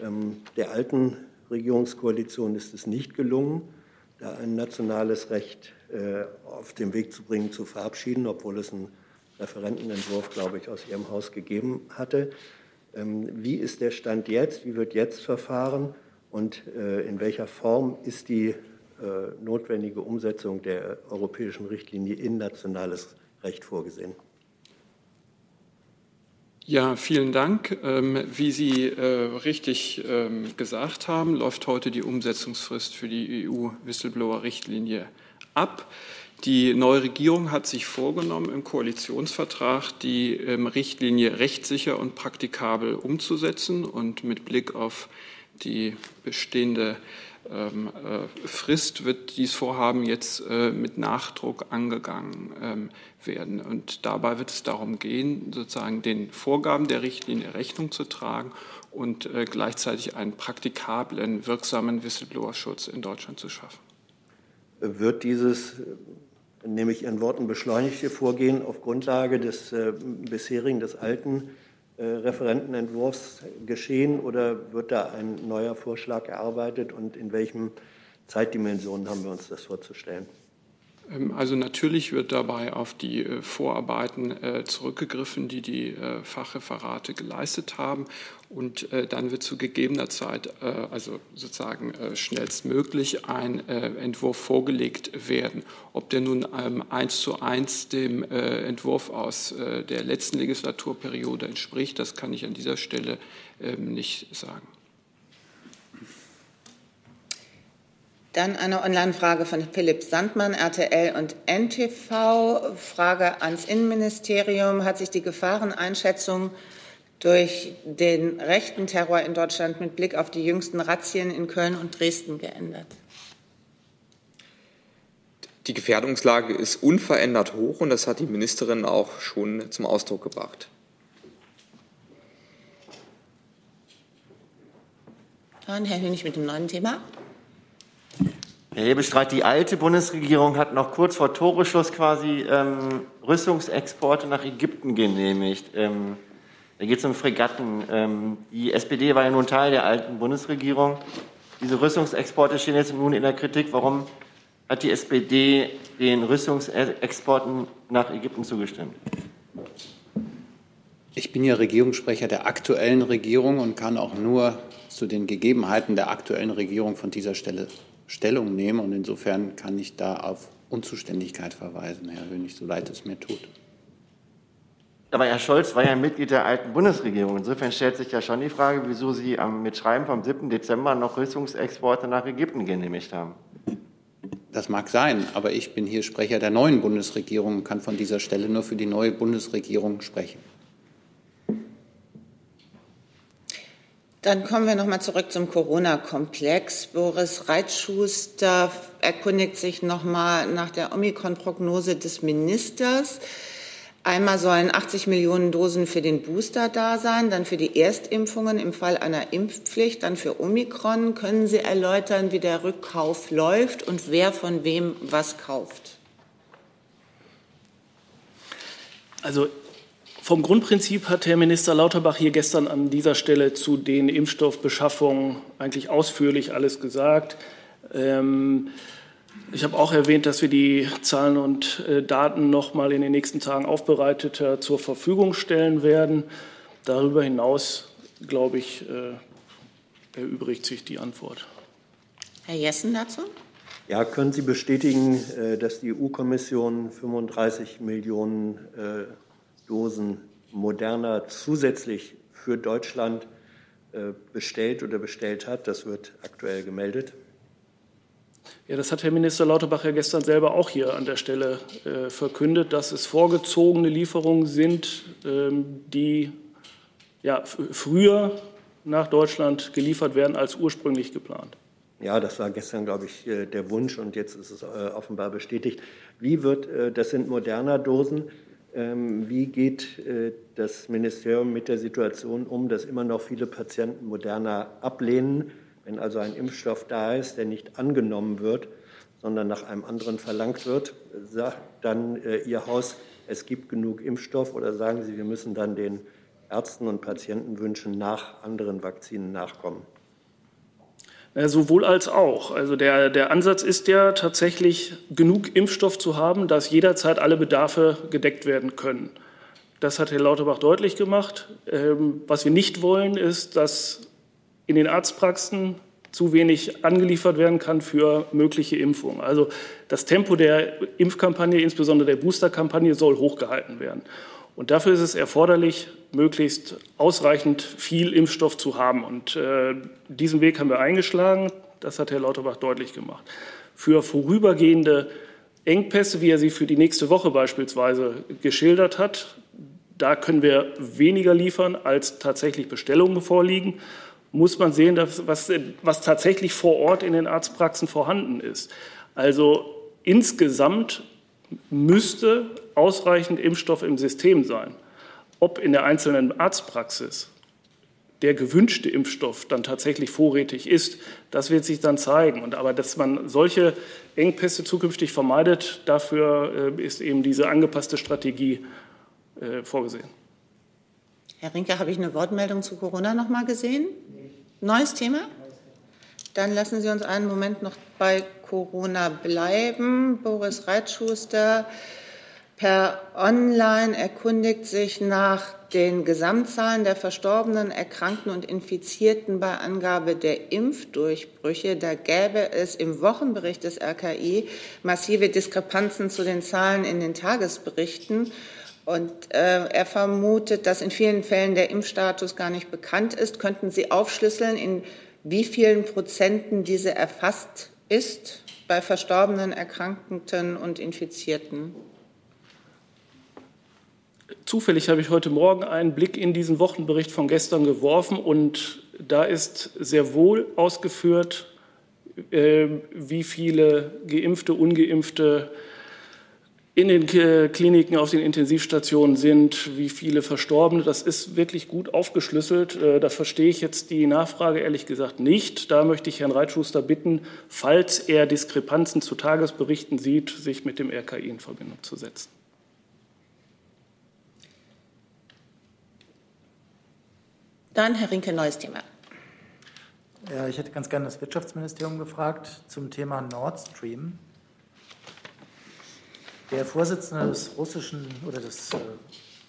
S5: Ähm, der alten Regierungskoalition ist es nicht gelungen, da ein nationales Recht äh, auf den Weg zu bringen, zu verabschieden, obwohl es einen Referentenentwurf, glaube ich, aus Ihrem Haus gegeben hatte. Ähm, wie ist der Stand jetzt? Wie wird jetzt verfahren? Und äh, in welcher Form ist die notwendige Umsetzung der europäischen Richtlinie in nationales Recht vorgesehen.
S9: Ja, vielen Dank. Ähm, wie Sie äh, richtig ähm, gesagt haben, läuft heute die Umsetzungsfrist für die EU-Whistleblower-Richtlinie ab. Die neue Regierung hat sich vorgenommen, im Koalitionsvertrag die ähm, Richtlinie rechtssicher und praktikabel umzusetzen und mit Blick auf die bestehende äh, Frist wird dieses Vorhaben jetzt äh, mit Nachdruck angegangen ähm, werden. Und dabei wird es darum gehen, sozusagen den Vorgaben der Richtlinie Rechnung zu tragen und äh, gleichzeitig einen praktikablen, wirksamen Whistleblower-Schutz in Deutschland zu schaffen.
S5: Wird dieses, nehme ich Ihren Worten, beschleunigte Vorgehen auf Grundlage des bisherigen, des alten äh, Referentenentwurfs geschehen oder wird da ein neuer Vorschlag erarbeitet und in welchen Zeitdimensionen haben wir uns das vorzustellen?
S9: Ähm, also natürlich wird dabei auf die äh, Vorarbeiten äh, zurückgegriffen, die die äh, Fachreferate geleistet haben. Und dann wird zu gegebener Zeit, also sozusagen schnellstmöglich, ein Entwurf vorgelegt werden. Ob der nun ähm, eins zu eins dem Entwurf aus der letzten Legislaturperiode entspricht, das kann ich an dieser Stelle ähm, nicht sagen.
S1: Dann eine Online-Frage von Philipp Sandmann, RTL und NTV. Frage ans Innenministerium. Hat sich die Gefahreneinschätzung durch den rechten Terror in Deutschland mit Blick auf die jüngsten Razzien in Köln und Dresden geändert?
S12: Die Gefährdungslage ist unverändert hoch und das hat die Ministerin auch schon zum Ausdruck gebracht.
S1: Dann Herr Hönig mit dem neuen Thema.
S7: Herr Hebestreit, die alte Bundesregierung hat noch kurz vor Toreschluss quasi ähm, Rüstungsexporte nach Ägypten genehmigt. Ähm, da geht es um Fregatten. Ähm, die SPD war ja nun Teil der alten Bundesregierung. Diese Rüstungsexporte stehen jetzt nun in der Kritik. Warum hat die SPD den Rüstungsexporten nach Ägypten zugestimmt?
S2: Ich bin ja Regierungssprecher der aktuellen Regierung und kann auch nur zu den Gegebenheiten der aktuellen Regierung von dieser Stelle Stellung nehmen. Und insofern kann ich da auf Unzuständigkeit verweisen, Herr Hönig, so leid es mir tut.
S7: Aber Herr Scholz war ja Mitglied der alten Bundesregierung. Insofern stellt sich ja schon die Frage, wieso Sie am Mitschreiben vom 7. Dezember noch Rüstungsexporte nach Ägypten genehmigt haben.
S2: Das mag sein, aber ich bin hier Sprecher der neuen Bundesregierung und kann von dieser Stelle nur für die neue Bundesregierung sprechen.
S1: Dann kommen wir noch mal zurück zum Corona-Komplex. Boris Reitschuster erkundigt sich noch mal nach der Omikron-Prognose des Ministers. Einmal sollen 80 Millionen Dosen für den Booster da sein, dann für die Erstimpfungen im Fall einer Impfpflicht, dann für Omikron. Können Sie erläutern, wie der Rückkauf läuft und wer von wem was kauft?
S8: Also vom Grundprinzip hat Herr Minister Lauterbach hier gestern an dieser Stelle zu den Impfstoffbeschaffungen eigentlich ausführlich alles gesagt. Ähm, ich habe auch erwähnt, dass wir die Zahlen und äh, Daten noch mal in den nächsten Tagen aufbereiteter zur Verfügung stellen werden. Darüber hinaus, glaube ich, äh, erübrigt sich die Antwort.
S1: Herr Jessen dazu?
S5: Ja, können Sie bestätigen, äh, dass die EU-Kommission 35 Millionen Dosen Moderna zusätzlich für Deutschland äh, bestellt oder bestellt hat. Das wird aktuell gemeldet.
S8: Ja, das hat Herr Minister Lauterbach ja gestern selber auch hier an der Stelle äh, verkündet, dass es vorgezogene Lieferungen sind, ähm, die ja, früher nach Deutschland geliefert werden als ursprünglich geplant.
S5: Ja, das war gestern, glaube ich, äh, der Wunsch und jetzt ist es äh, offenbar bestätigt. Wie wird, äh, das sind moderner Dosen, wie geht äh, das Ministerium mit der Situation um, dass immer noch viele Patienten Moderna ablehnen? Wenn also ein Impfstoff da ist, der nicht angenommen wird, sondern nach einem anderen verlangt wird, sagt dann äh, Ihr Haus, es gibt genug Impfstoff oder sagen Sie, wir müssen dann den Ärzten und Patientenwünschen nach anderen Vakzinen nachkommen?
S8: Sowohl als auch. Also der, der Ansatz ist ja tatsächlich, genug Impfstoff zu haben, dass jederzeit alle Bedarfe gedeckt werden können. Das hat Herr Lauterbach deutlich gemacht. Ähm, was wir nicht wollen, ist, dass in den Arztpraxen zu wenig angeliefert werden kann für mögliche Impfungen. Also das Tempo der Impfkampagne, insbesondere der Boosterkampagne, soll hochgehalten werden. Und dafür ist es erforderlich, möglichst ausreichend viel Impfstoff zu haben. Und äh, diesen Weg haben wir eingeschlagen. Das hat Herr Lauterbach deutlich gemacht. Für vorübergehende Engpässe, wie er sie für die nächste Woche beispielsweise geschildert hat, da können wir weniger liefern, als tatsächlich Bestellungen vorliegen. Muss man sehen, dass, was, was tatsächlich vor Ort in den Arztpraxen vorhanden ist. Also insgesamt müsste ausreichend Impfstoff im System sein. Ob in der einzelnen Arztpraxis der gewünschte Impfstoff dann tatsächlich vorrätig ist, das wird sich dann zeigen. Und aber dass man solche Engpässe zukünftig vermeidet, dafür äh, ist eben diese angepasste Strategie äh, vorgesehen.
S1: Herr Rinke, habe ich eine Wortmeldung zu Corona noch mal gesehen? Neues Thema? Dann lassen Sie uns einen Moment noch bei Corona bleiben. Boris Reitschuster per Online erkundigt sich nach den Gesamtzahlen der Verstorbenen, Erkrankten und Infizierten bei Angabe der Impfdurchbrüche. Da gäbe es im Wochenbericht des RKI massive Diskrepanzen zu den Zahlen in den Tagesberichten. Und äh, er vermutet, dass in vielen Fällen der Impfstatus gar nicht bekannt ist. Könnten Sie aufschlüsseln, in wie vielen Prozenten diese erfasst ist bei Verstorbenen, Erkrankten und Infizierten?
S8: Zufällig habe ich heute Morgen einen Blick in diesen Wochenbericht von gestern geworfen und da ist sehr wohl ausgeführt, äh, wie viele geimpfte, ungeimpfte in den Kliniken auf den Intensivstationen sind, wie viele Verstorbene. Das ist wirklich gut aufgeschlüsselt. Äh, da verstehe ich jetzt die Nachfrage ehrlich gesagt nicht. Da möchte ich Herrn Reitschuster bitten, falls er Diskrepanzen zu Tagesberichten sieht, sich mit dem RKI in Verbindung zu setzen.
S1: Dann Herr Rinke, neues Thema.
S3: Ja, ich hätte ganz gerne das Wirtschaftsministerium gefragt zum Thema Nord Stream. Der Vorsitzende des russischen oder des äh,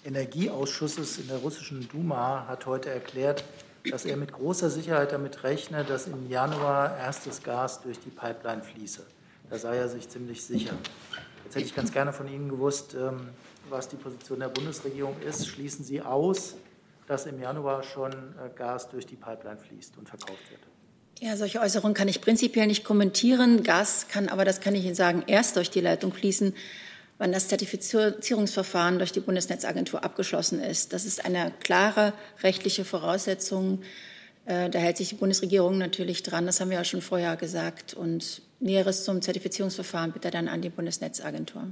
S3: Energieausschusses in der russischen Duma hat heute erklärt, dass er mit großer Sicherheit damit rechne, dass im Januar erstes Gas durch die Pipeline fließe. Da sei er sich ziemlich sicher. Jetzt hätte ich ganz gerne von Ihnen gewusst, ähm, was die Position der Bundesregierung ist. Schließen Sie aus, dass im Januar schon äh, Gas durch die Pipeline fließt und verkauft wird.
S13: Ja, solche Äußerungen kann ich prinzipiell nicht kommentieren. Gas kann aber, das kann ich Ihnen sagen, erst durch die Leitung fließen, wann das Zertifizierungsverfahren durch die Bundesnetzagentur abgeschlossen ist. Das ist eine klare rechtliche Voraussetzung. Äh, da hält sich die Bundesregierung natürlich dran. Das haben wir ja schon vorher gesagt. Und Näheres zum Zertifizierungsverfahren bitte dann an die Bundesnetzagentur.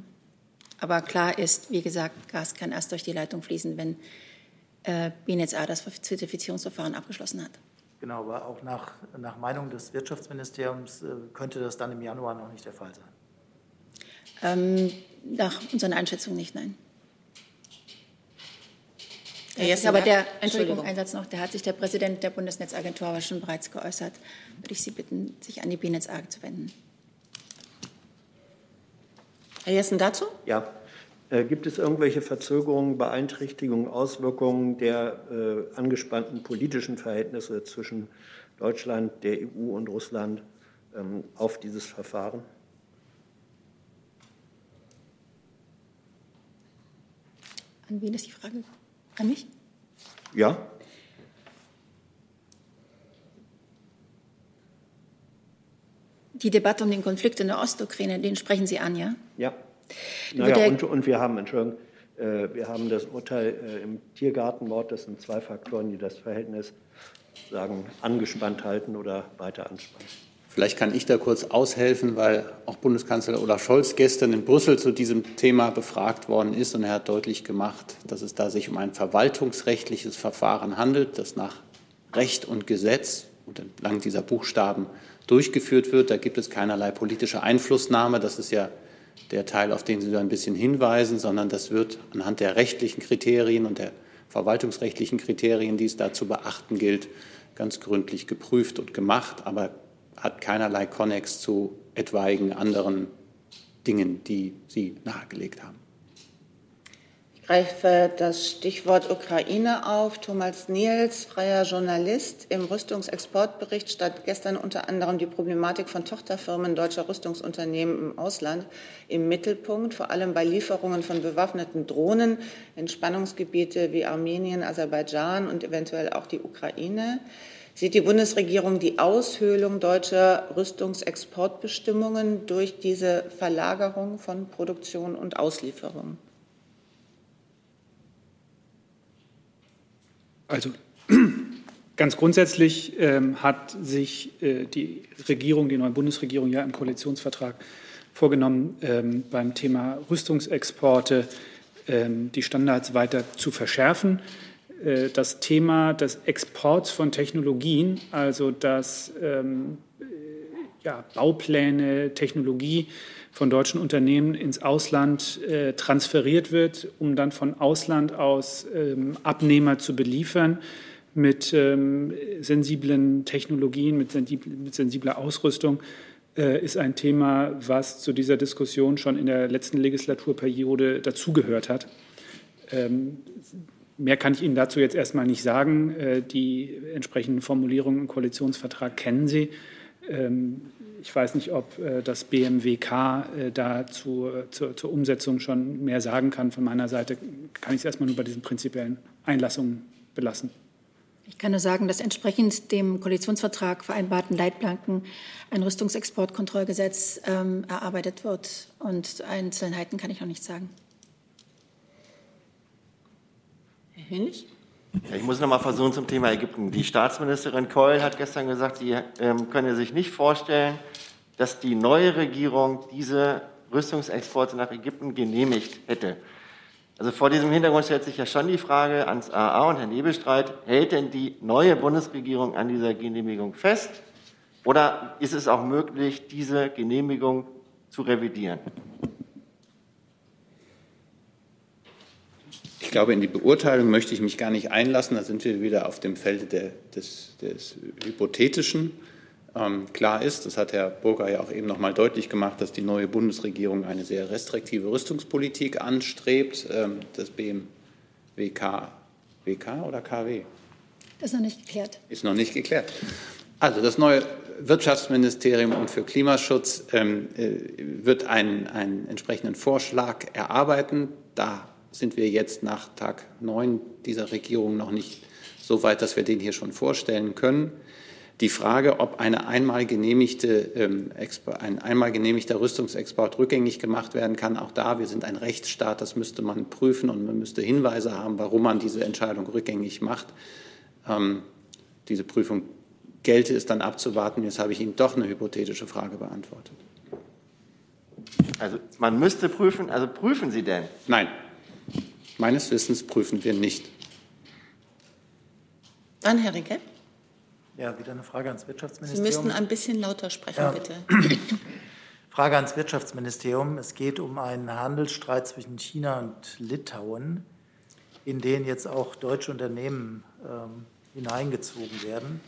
S13: Aber klar ist, wie gesagt, Gas kann erst durch die Leitung fließen, wenn äh, BNetzA das Zertifizierungsverfahren abgeschlossen hat.
S3: Genau, aber auch nach, nach Meinung des Wirtschaftsministeriums äh, könnte das dann im Januar noch nicht der Fall sein.
S13: Ähm, nach unseren Einschätzungen nicht, nein. Der aber der, Entschuldigung, Einsatz noch, der hat sich der Präsident der Bundesnetzagentur aber schon bereits geäußert. Würde ich Sie bitten, sich an die BNetzA zu wenden.
S1: Herr Jessen dazu?
S5: Ja, gibt es irgendwelche Verzögerungen, Beeinträchtigungen, Auswirkungen der äh, angespannten politischen Verhältnisse zwischen Deutschland, der EU und Russland ähm, auf dieses Verfahren?
S13: An wen ist die Frage? An mich?
S5: Ja.
S13: Die Debatte um den Konflikt in der Ostukraine, den sprechen Sie an, ja?
S5: Ja. Naja, und, und wir haben, Entschuldigung, äh, wir haben das Urteil äh, im Tiergartenmord. Das sind zwei Faktoren, die das Verhältnis sagen, angespannt halten oder weiter anspannen.
S2: Vielleicht kann ich da kurz aushelfen, weil auch Bundeskanzler Olaf Scholz gestern in Brüssel zu diesem Thema befragt worden ist und er hat deutlich gemacht, dass es da sich um ein verwaltungsrechtliches Verfahren handelt, das nach Recht und Gesetz und entlang dieser Buchstaben durchgeführt wird. Da gibt es keinerlei politische Einflussnahme. Das ist ja der Teil, auf den Sie da ein bisschen hinweisen, sondern das wird anhand der rechtlichen Kriterien und der verwaltungsrechtlichen Kriterien, die es da zu beachten gilt, ganz gründlich geprüft und gemacht, aber hat keinerlei Konnex zu etwaigen anderen Dingen, die Sie nahegelegt haben
S1: greife das Stichwort Ukraine auf. Thomas Niels, freier Journalist. Im Rüstungsexportbericht stand gestern unter anderem die Problematik von Tochterfirmen deutscher Rüstungsunternehmen im Ausland im Mittelpunkt, vor allem bei Lieferungen von bewaffneten Drohnen in Spannungsgebiete wie Armenien, Aserbaidschan und eventuell auch die Ukraine. Sieht die Bundesregierung die Aushöhlung deutscher Rüstungsexportbestimmungen durch diese Verlagerung von Produktion und Auslieferung?
S11: Also ganz grundsätzlich ähm, hat sich äh, die Regierung, die neue Bundesregierung ja im Koalitionsvertrag vorgenommen, ähm, beim Thema Rüstungsexporte ähm, die Standards weiter zu verschärfen. Äh, das Thema des Exports von Technologien, also dass ähm, äh, ja, Baupläne, Technologie von deutschen Unternehmen ins Ausland äh, transferiert wird, um dann von Ausland aus ähm, Abnehmer zu beliefern mit ähm, sensiblen Technologien, mit, sensibl mit, sensibler Ausrüstung. äh, ist ein Thema, was zu dieser Diskussion schon in der letzten Legislaturperiode dazugehört hat. Ähm, mehr kann ich Ihnen dazu jetzt erstmal nicht sagen. Äh, die entsprechenden Formulierungen im Koalitionsvertrag kennen Sie. Ähm, ich weiß nicht, ob äh, das BMWK da zur, zur Umsetzung schon mehr sagen kann. Von meiner Seite kann ich es erstmal nur bei diesen prinzipiellen Einlassungen belassen.
S13: Ich kann nur sagen, dass entsprechend dem Koalitionsvertrag vereinbarten Leitplanken ein Rüstungsexportkontrollgesetz ähm, erarbeitet wird. Und Einzelheiten kann ich noch nicht sagen.
S1: Herr Hönig?
S7: Ja, ich muss noch mal versuchen zum Thema Ägypten. Die Staatsministerin Keul hat gestern gesagt, sie ähm, könne sich nicht vorstellen, dass die neue Regierung diese Rüstungsexporte nach Ägypten genehmigt hätte. Also vor diesem Hintergrund stellt sich ja schon die Frage ans AA und Herrn Nebelstreit, hält denn die neue Bundesregierung an dieser Genehmigung fest oder ist es auch möglich, diese Genehmigung zu revidieren?
S2: Ich glaube, in die Beurteilung möchte ich mich gar nicht einlassen. Da sind wir wieder auf dem Felde der, des, des Hypothetischen. Ähm, klar ist, das hat Herr Burger ja auch eben noch mal deutlich gemacht, dass die neue Bundesregierung eine sehr restriktive Rüstungspolitik anstrebt. Ähm, das BMWK, WK oder KW?
S13: Das ist noch nicht geklärt.
S2: Ist noch nicht geklärt. Also das neue Wirtschaftsministerium und für Klimaschutz ähm, äh, wird einen, einen entsprechenden Vorschlag erarbeiten. Da sind wir jetzt nach Tag 9 dieser Regierung noch nicht so weit, dass wir den hier schon vorstellen können. Die Frage, ob eine einmal genehmigte, ähm, ein einmal genehmigter Rüstungsexport rückgängig gemacht werden kann, auch da, wir sind ein Rechtsstaat, das müsste man prüfen und man müsste Hinweise haben, warum man diese Entscheidung rückgängig macht. Ähm, diese Prüfung gelte es dann abzuwarten. Jetzt habe ich Ihnen doch eine hypothetische Frage beantwortet.
S7: Also man müsste prüfen, also prüfen Sie denn?
S2: Nein, meines Wissens prüfen wir nicht.
S1: Dann Herr Rinke.
S3: Ja, wieder eine Frage ans
S1: Sie
S3: Wirtschaftsministerium.
S1: müssten ein bisschen lauter sprechen, ja. bitte.
S3: Frage ans Wirtschaftsministerium. Es geht um einen Handelsstreit zwischen China und Litauen, in den jetzt auch deutsche Unternehmen ähm, hineingezogen werden.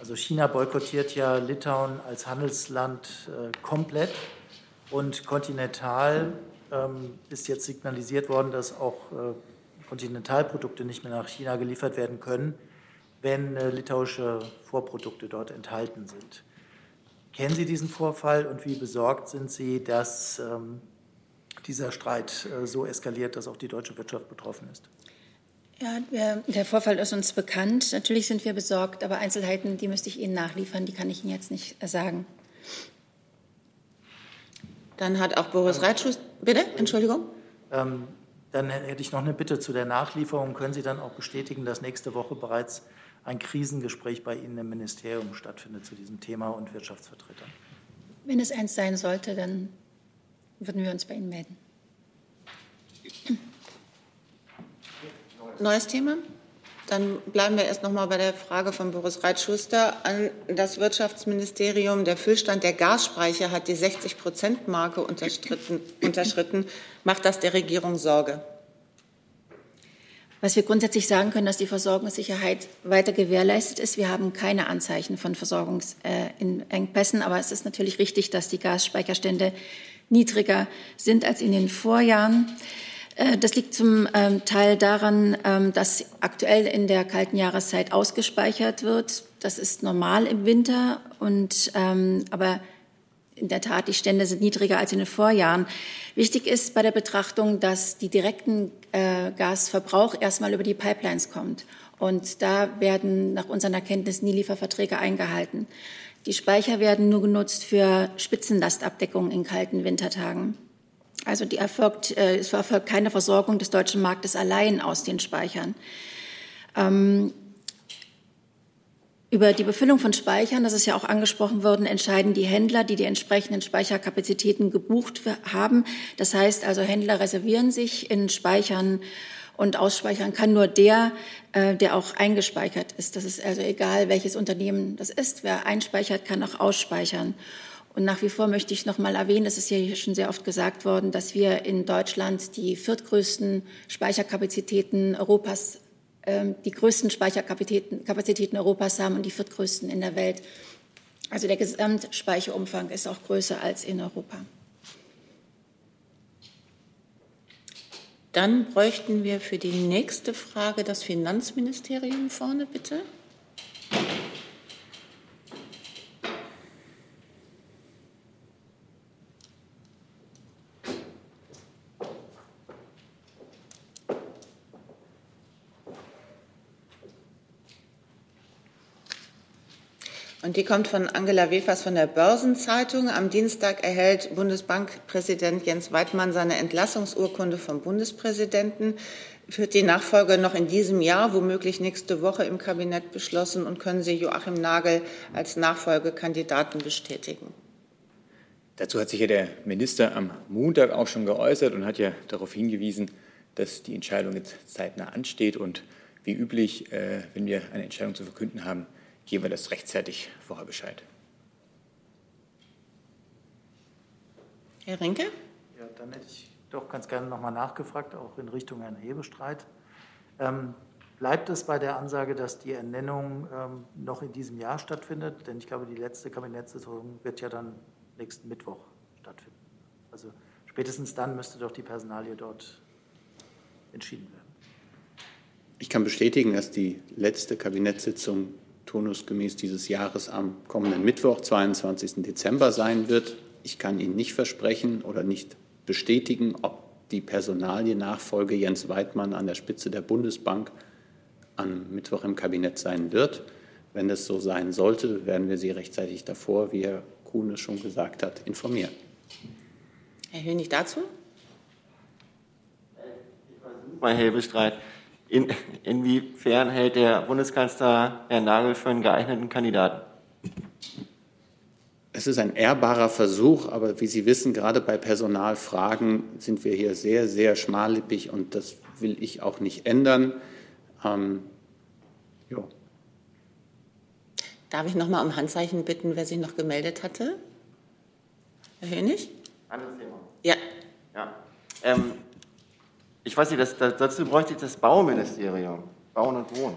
S3: Also China boykottiert ja Litauen als Handelsland äh, komplett und kontinental ist jetzt signalisiert worden, dass auch äh, Kontinentalprodukte nicht mehr nach China geliefert werden können wenn äh, litauische Vorprodukte dort enthalten sind. Kennen Sie diesen Vorfall und wie besorgt sind Sie, dass ähm, dieser Streit äh, so eskaliert, dass auch die deutsche Wirtschaft betroffen ist?
S13: Ja, der, Vorfall ist uns bekannt. Natürlich sind wir besorgt, aber Einzelheiten, die müsste ich Ihnen nachliefern, die kann ich Ihnen jetzt nicht sagen.
S1: Dann hat auch Boris Reitschuss, bitte, Entschuldigung.
S3: Ähm, dann hätte ich noch eine Bitte zu der Nachlieferung. Können Sie dann auch bestätigen, dass nächste Woche bereits ein Krisengespräch bei Ihnen im Ministerium stattfindet zu diesem Thema und Wirtschaftsvertretern.
S13: Wenn es eins sein sollte, dann würden wir uns bei Ihnen melden.
S1: Neues Thema? Dann bleiben wir erst noch mal bei der Frage von Boris Reitschuster an das Wirtschaftsministerium. Der Füllstand der Gasspeicher hat die 60-Prozent-Marke unterschritten. Macht das der Regierung Sorge?
S13: Was wir grundsätzlich sagen können, dass die Versorgungssicherheit weiter gewährleistet ist. Wir haben keine Anzeichen von Versorgungsengpässen, aber es ist natürlich richtig, dass die Gasspeicherstände niedriger sind als in den Vorjahren. Äh, das liegt zum ähm, Teil daran, ähm, dass aktuell in der kalten Jahreszeit ausgespeichert wird. Das ist normal im Winter, und, ähm, aber in der Tat, die Stände sind niedriger als in den Vorjahren. Wichtig ist bei der Betrachtung, dass die direkten äh, Gasverbrauch erstmal über die Pipelines kommt. Und da werden nach unseren Erkenntnissen die Lieferverträge eingehalten. Die Speicher werden nur genutzt für Spitzenlastabdeckung in kalten Wintertagen. Also die erfolgt, äh, es erfolgt keine Versorgung des deutschen Marktes allein aus den Speichern. Ähm, über die Befüllung von Speichern, das ist ja auch angesprochen worden, entscheiden die Händler, die die entsprechenden Speicherkapazitäten gebucht haben. Das heißt also, Händler reservieren sich in Speichern und ausspeichern kann nur der, äh, der auch eingespeichert ist. Das ist also egal, welches Unternehmen das ist. Wer einspeichert, kann auch ausspeichern. Und nach wie vor möchte ich noch mal erwähnen, das ist ja schon sehr oft gesagt worden, dass wir in Deutschland die viertgrößten Speicherkapazitäten Europas ähm, die größten Speicherkapazitäten Europas haben und die viertgrößten in der Welt. Also der Gesamtspeicherumfang ist auch größer als in Europa.
S1: Dann bräuchten wir für die nächste Frage das Finanzministerium vorne, bitte. Die kommt von Angela Wefers von der Börsenzeitung. Am Dienstag erhält Bundesbankpräsident Jens Weidmann seine Entlassungsurkunde vom Bundespräsidenten. Wird die Nachfolge noch in diesem Jahr, womöglich nächste Woche im Kabinett beschlossen? Und können Sie Joachim Nagel als Nachfolgekandidaten bestätigen?
S14: Dazu hat sich ja der Minister am Montag auch schon geäußert und hat ja darauf hingewiesen, dass die Entscheidung jetzt zeitnah ansteht. Und wie üblich, äh, wenn wir eine Entscheidung zu verkünden haben, geben wir das rechtzeitig vorher Bescheid.
S1: Herr Rinke?
S3: Ja, dann hätte ich doch ganz gerne nochmal nachgefragt, auch in Richtung Herrn Hebestreit. Ähm, bleibt es bei der Ansage, dass die Ernennung ähm, noch in diesem Jahr stattfindet? Denn ich glaube, die letzte Kabinettssitzung wird ja dann nächsten Mittwoch stattfinden. Also spätestens dann müsste doch die Personalie dort entschieden werden.
S2: Ich kann bestätigen, dass die letzte Kabinettssitzung turnusgemäß dieses Jahres am kommenden Mittwoch, 22. Dezember sein wird. Ich kann Ihnen nicht versprechen oder nicht bestätigen, ob die Personaliennachfolge Jens Weidmann an der Spitze der Bundesbank am Mittwoch im Kabinett sein wird. Wenn es so sein sollte, werden wir Sie rechtzeitig davor, wie Herr Kuhn es schon gesagt hat, informieren.
S1: Herr Hönig dazu?
S7: Herr Hebestreit. In, inwiefern hält der Bundeskanzler Herrn Nagel für einen geeigneten Kandidaten?
S2: Es ist ein ehrbarer Versuch, aber wie Sie wissen, gerade bei Personalfragen sind wir hier sehr, sehr schmallippig und das will ich auch nicht ändern. Ähm,
S1: Darf ich noch mal um Handzeichen bitten, wer sich noch gemeldet hatte? Herr Hönig?
S7: Anderes Thema.
S1: Ja.
S7: ja. Ähm, ich weiß nicht, das, das, dazu bräuchte ich das Bauministerium, Bauen und Wohnen.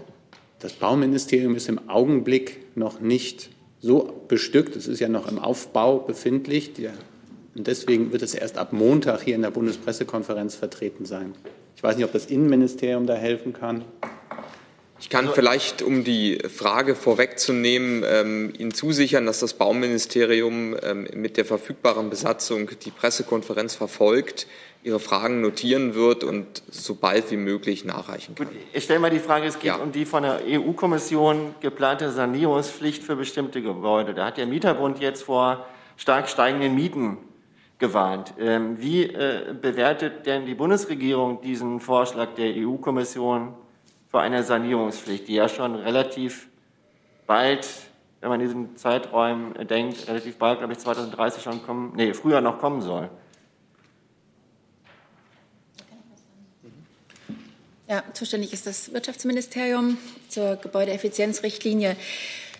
S2: Das Bauministerium ist im Augenblick noch nicht so bestückt. Es ist ja noch im Aufbau befindlich. Und deswegen wird es erst ab Montag hier in der Bundespressekonferenz vertreten sein. Ich weiß nicht, ob das Innenministerium da helfen kann.
S12: Ich kann also, vielleicht, um die Frage vorwegzunehmen, ähm, Ihnen zusichern, dass das Bauministerium ähm, mit der verfügbaren Besatzung die Pressekonferenz verfolgt Ihre Fragen notieren wird und so bald wie möglich nachreichen kann. Gut,
S7: ich stelle mal die Frage, es geht ja. um die von der EU-Kommission geplante Sanierungspflicht für bestimmte Gebäude. Da hat der Mieterbund jetzt vor stark steigenden Mieten gewarnt. Ähm, wie äh, bewertet denn die Bundesregierung diesen Vorschlag der EU-Kommission für eine Sanierungspflicht, die ja schon relativ bald, wenn man in diesen Zeiträumen denkt, relativ bald, glaube ich, 2030 schon kommen, nee, früher noch kommen soll?
S13: Ja, zuständig ist das Wirtschaftsministerium zur Gebäudeeffizienzrichtlinie.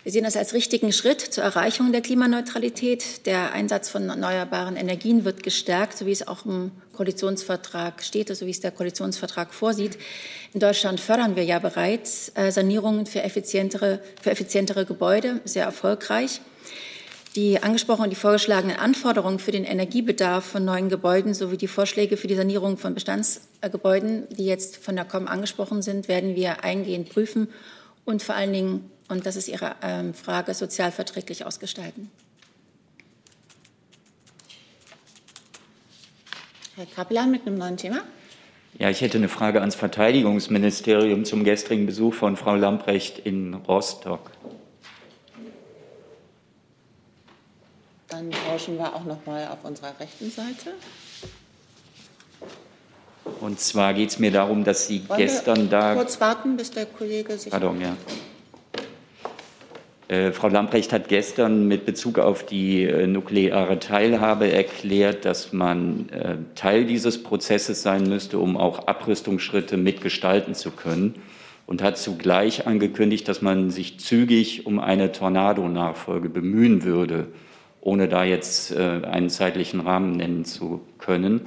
S13: Wir sehen das als richtigen Schritt zur Erreichung der Klimaneutralität. Der Einsatz von erneuerbaren Energien wird gestärkt, so wie es auch im Koalitionsvertrag steht, so wie es der Koalitionsvertrag vorsieht. In Deutschland fördern wir ja bereits äh, Sanierungen für effizientere, für effizientere Gebäude, sehr erfolgreich. Die angesprochenen und die vorgeschlagenen Anforderungen für den Energiebedarf von neuen Gebäuden sowie die Vorschläge für die Sanierung von Bestandsgebäuden, die jetzt von der COM angesprochen sind, werden wir eingehend prüfen und vor allen Dingen, und das ist Ihre ähm, Frage, sozialverträglich ausgestalten.
S1: Herr Kaplan mit einem neuen Thema.
S10: Ja, ich hätte eine Frage ans Verteidigungsministerium zum gestrigen Besuch von Frau Lamprecht in Rostock.
S1: Dann tauschen wir auch noch mal auf unserer rechten Seite.
S10: Und zwar geht es mir darum, dass Sie
S1: Wollen
S10: gestern da.
S1: Kurz warten, bis der Kollege sich.
S10: Pardon, ja. Äh, Frau Lamprecht hat gestern mit Bezug auf die äh, nukleare Teilhabe erklärt, dass man äh, Teil dieses Prozesses sein müsste, um auch Abrüstungsschritte mitgestalten zu können. Und hat zugleich angekündigt, dass man sich zügig um eine Tornado-Nachfolge bemühen würde ohne da jetzt äh, einen zeitlichen Rahmen nennen zu können.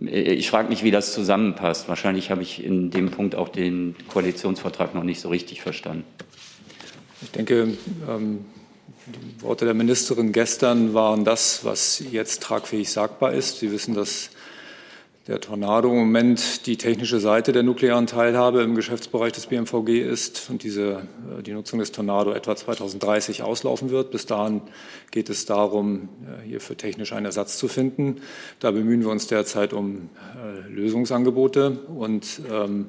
S10: Äh, ich frage mich, wie das zusammenpasst. Wahrscheinlich habe ich in dem Punkt auch den Koalitionsvertrag noch nicht so richtig verstanden.
S14: Ich denke, ähm,
S15: Die Worte der Ministerin gestern waren das, was jetzt tragfähig sagbar ist. Sie wissen, dass der Tornado im Moment die technische Seite der nuklearen Teilhabe im Geschäftsbereich des BMVG ist und diese, äh, die Nutzung des Tornado etwa 2030 auslaufen wird. Bis dahin geht es darum, äh, hierfür technisch einen Ersatz zu finden. Da bemühen wir uns derzeit um äh, Lösungsangebote und ähm,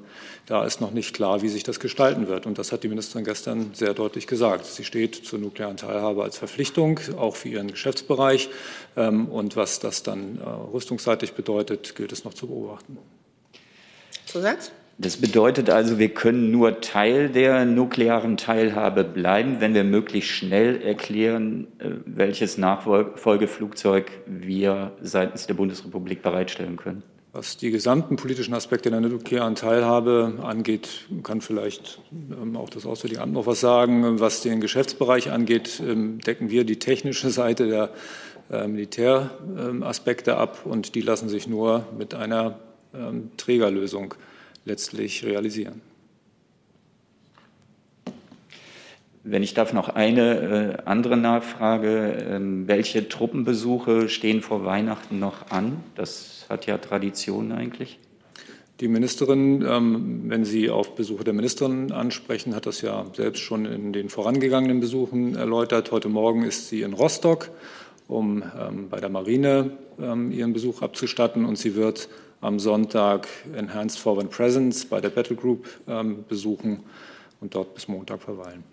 S15: da ist noch nicht klar, wie sich das gestalten wird. Und das hat die Ministerin gestern sehr deutlich gesagt. Sie steht zur nuklearen Teilhabe als Verpflichtung, auch für ihren Geschäftsbereich. Ähm, und was das dann äh, rüstungsseitig bedeutet, gilt es noch zu beobachten.
S10: Zusatz? Das bedeutet also, wir können nur Teil der nuklearen Teilhabe bleiben, wenn wir möglichst schnell erklären, äh, welches Nachfolgeflugzeug wir seitens der Bundesrepublik bereitstellen können.
S15: Was die gesamten politischen Aspekte der nuklearen Teilhabe angeht, kann vielleicht ähm, auch das Auswärtige Amt noch was sagen. Was den Geschäftsbereich angeht, ähm, decken wir die technische Seite der Militäraspekte ab und die lassen sich nur mit einer ähm, Trägerlösung letztlich realisieren.
S10: Wenn ich darf, noch eine äh, andere Nachfrage. Ähm, welche Truppenbesuche stehen vor Weihnachten noch an? Das hat ja Tradition eigentlich.
S15: Die Ministerin, ähm, wenn Sie auf Besuche der Ministerin ansprechen, hat das ja selbst schon in den vorangegangenen Besuchen erläutert. Heute Morgen ist sie in Rostock, um ähm, bei der Marine ähm, ihren Besuch abzustatten. Und sie wird am Sonntag Enhanced Foreign Presence bei der Battle Group ähm, besuchen und dort bis Montag verweilen.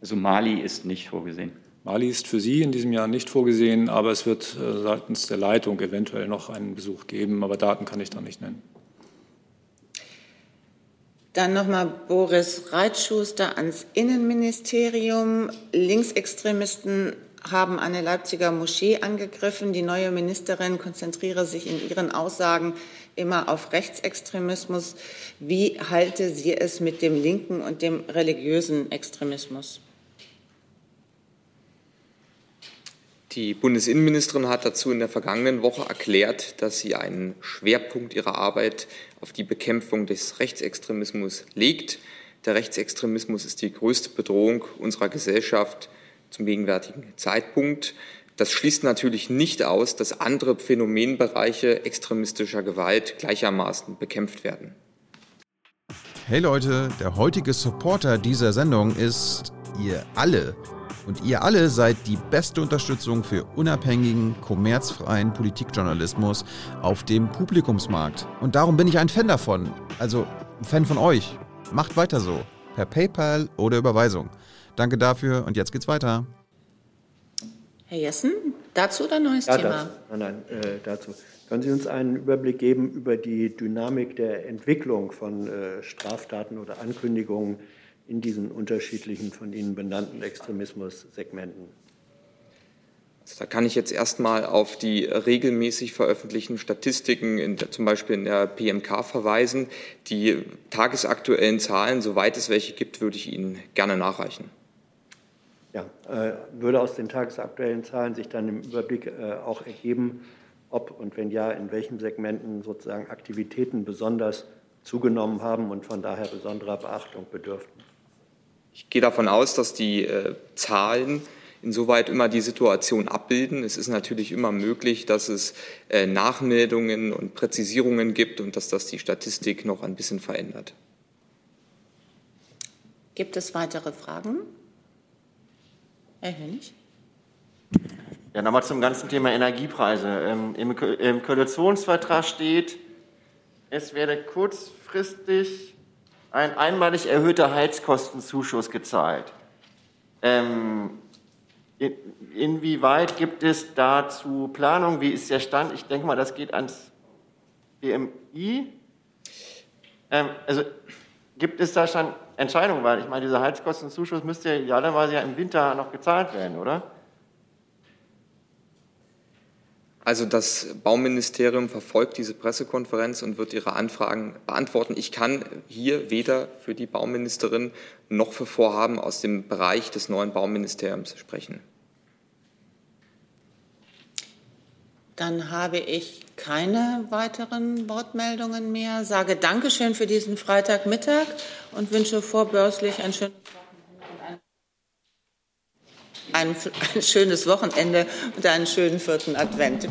S10: Also Mali ist nicht vorgesehen.
S15: Mali ist für Sie in diesem Jahr nicht vorgesehen, aber es wird äh, seitens der Leitung eventuell noch einen Besuch geben, aber Daten kann ich da nicht nennen.
S1: Dann nochmal Boris Reitschuster ans Innenministerium. Linksextremisten haben eine Leipziger Moschee angegriffen. Die neue Ministerin konzentriere sich in ihren Aussagen immer auf Rechtsextremismus. Wie halte sie es mit dem linken und dem religiösen Extremismus?
S12: Die Bundesinnenministerin hat dazu in der vergangenen Woche erklärt, dass sie einen Schwerpunkt ihrer Arbeit auf die Bekämpfung des Rechtsextremismus legt. Der Rechtsextremismus ist die größte Bedrohung unserer Gesellschaft zum gegenwärtigen Zeitpunkt. Das schließt natürlich nicht aus, dass andere Phänomenbereiche extremistischer Gewalt gleichermaßen bekämpft werden.
S16: Hey Leute, der heutige Supporter dieser Sendung ist ihr alle. Und ihr alle seid die beste Unterstützung für unabhängigen, kommerzfreien Politikjournalismus auf dem Publikumsmarkt. Und darum bin ich ein Fan davon. Also ein Fan von euch. Macht weiter so. Per PayPal oder Überweisung. Danke dafür und jetzt geht's weiter.
S1: Herr Jessen, dazu oder neues
S5: ja,
S1: Thema?
S5: Das, nein, nein, äh, dazu. Können Sie uns einen Überblick geben über die Dynamik der Entwicklung von äh, Straftaten oder Ankündigungen in diesen unterschiedlichen von Ihnen benannten Extremismus-Segmenten?
S12: Also da kann ich jetzt erstmal auf die regelmäßig veröffentlichten Statistiken, in der, zum Beispiel in der PMK, verweisen. Die tagesaktuellen Zahlen, soweit es welche gibt, würde ich Ihnen gerne nachreichen.
S5: Ja, äh, würde aus den tagesaktuellen Zahlen sich dann im Überblick äh, auch ergeben, ob und wenn ja, in welchen Segmenten sozusagen Aktivitäten besonders zugenommen haben und von daher besonderer Beachtung bedürften?
S12: Ich gehe davon aus, dass die äh, Zahlen insoweit immer die Situation abbilden. Es ist natürlich immer möglich, dass es Nachmeldungen und Präzisierungen gibt und dass das die Statistik noch ein bisschen verändert.
S1: Gibt es weitere Fragen? Herr Hönig?
S7: Ja, nochmal zum ganzen Thema Energiepreise. Ähm, Im, Im Koalitionsvertrag steht, es werde kurzfristig ein einmalig erhöhter Heizkostenzuschuss gezahlt. Ähm, in, inwieweit gibt es dazu Planung? Wie ist der Stand? Ich denke mal, das geht ans BMI. Ähm, also gibt es da schon Entscheidungen? Weil ich meine, dieser Heizkostenzuschuss müsste ja idealerweise ja im Winter noch gezahlt werden, oder?
S12: Also das Bauministerium verfolgt diese Pressekonferenz und wird ihre Anfragen beantworten. Ich kann hier weder für die Bauministerin noch für Vorhaben aus dem Bereich des neuen Bauministeriums sprechen.
S1: Dann habe ich keine weiteren Wortmeldungen mehr. Sage Dankeschön für diesen Freitagmittag und wünsche vorbörslich ein schönes Wochenende. ein, ein schönes Wochenende und einen schönen vierten Advent.